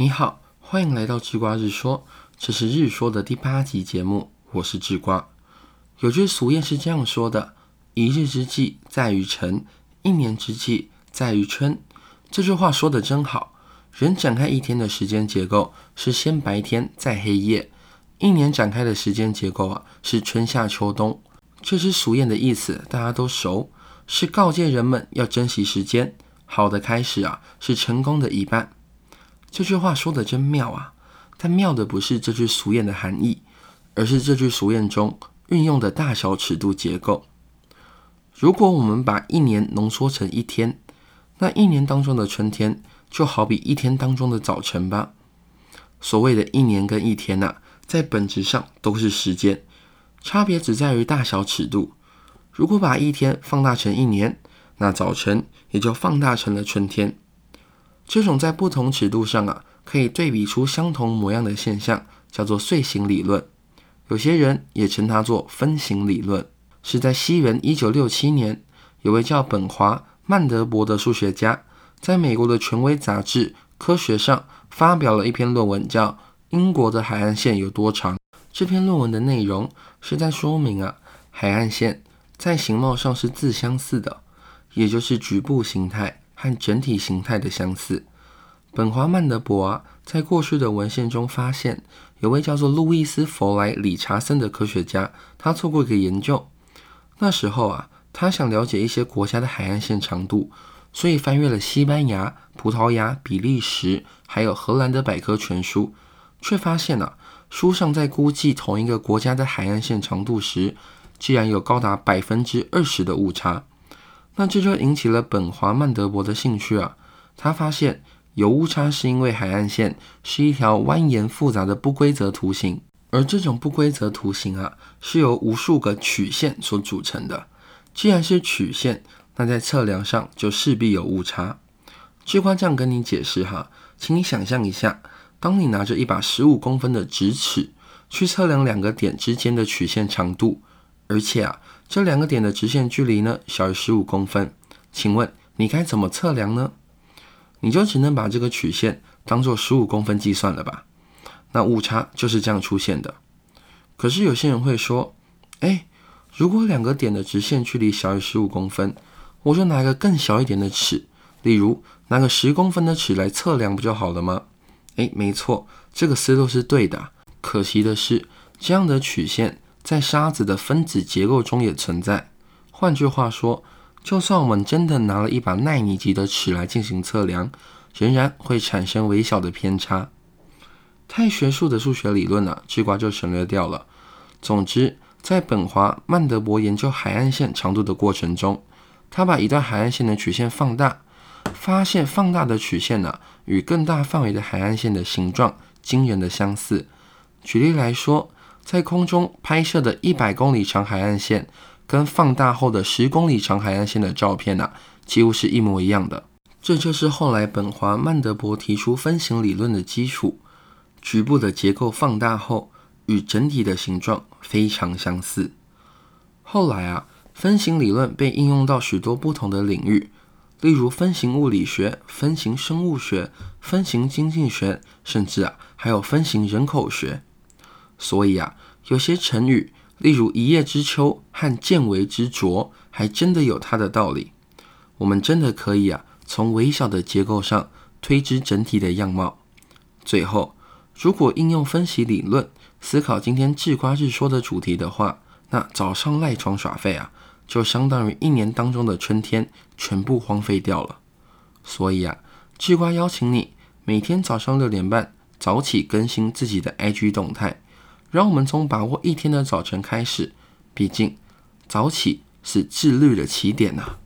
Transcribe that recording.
你好，欢迎来到智瓜日说，这是日说的第八集节目，我是智瓜。有句俗谚是这样说的：“一日之计在于晨，一年之计在于春。”这句话说的真好。人展开一天的时间结构是先白天再黑夜，一年展开的时间结构啊是春夏秋冬。这只俗谚的意思大家都熟，是告诫人们要珍惜时间。好的开始啊是成功的一半。这句话说的真妙啊！但妙的不是这句俗谚的含义，而是这句俗谚中运用的大小尺度结构。如果我们把一年浓缩成一天，那一年当中的春天就好比一天当中的早晨吧。所谓的一年跟一天呐，在本质上都是时间，差别只在于大小尺度。如果把一天放大成一年，那早晨也就放大成了春天。这种在不同尺度上啊，可以对比出相同模样的现象，叫做岁形理论。有些人也称它做分形理论。是在西元一九六七年，有位叫本华曼德伯的数学家，在美国的权威杂志《科学》上发表了一篇论文，叫《英国的海岸线有多长》。这篇论文的内容是在说明啊，海岸线在形貌上是自相似的，也就是局部形态。和整体形态的相似。本华曼德伯啊，在过去的文献中发现，有位叫做路易斯·弗莱理查森的科学家，他做过一个研究。那时候啊，他想了解一些国家的海岸线长度，所以翻阅了西班牙、葡萄牙、比利时还有荷兰的百科全书，却发现啊，书上在估计同一个国家的海岸线长度时，竟然有高达百分之二十的误差。那这就引起了本华曼德伯的兴趣啊！他发现有误差是因为海岸线是一条蜿蜒复杂的不规则图形，而这种不规则图形啊是由无数个曲线所组成的。既然是曲线，那在测量上就势必有误差。智瓜这样跟你解释哈，请你想象一下，当你拿着一把十五公分的直尺去测量两个点之间的曲线长度，而且啊。这两个点的直线距离呢，小于十五公分。请问你该怎么测量呢？你就只能把这个曲线当做十五公分计算了吧。那误差就是这样出现的。可是有些人会说，哎，如果两个点的直线距离小于十五公分，我就拿个更小一点的尺，例如拿个十公分的尺来测量不就好了吗？哎，没错，这个思路是对的。可惜的是，这样的曲线。在沙子的分子结构中也存在。换句话说，就算我们真的拿了一把纳米级的尺来进行测量，仍然会产生微小的偏差。太学术的数学理论呢，智瓜就省略掉了。总之，在本华曼德伯研究海岸线长度的过程中，他把一段海岸线的曲线放大，发现放大的曲线呢，与更大范围的海岸线的形状惊人的相似。举例来说，在空中拍摄的一百公里长海岸线，跟放大后的十公里长海岸线的照片呐，几乎是一模一样的。这就是后来本华曼德伯提出分形理论的基础。局部的结构放大后，与整体的形状非常相似。后来啊，分形理论被应用到许多不同的领域，例如分形物理学、分形生物学、分形经济学，甚至啊，还有分形人口学。所以啊，有些成语，例如“一叶知秋”和“见微知著”，还真的有它的道理。我们真的可以啊，从微小的结构上推知整体的样貌。最后，如果应用分析理论思考今天智瓜日说的主题的话，那早上赖床耍废啊，就相当于一年当中的春天全部荒废掉了。所以啊，智瓜邀请你每天早上六点半早起更新自己的 IG 动态。让我们从把握一天的早晨开始，毕竟早起是自律的起点呐。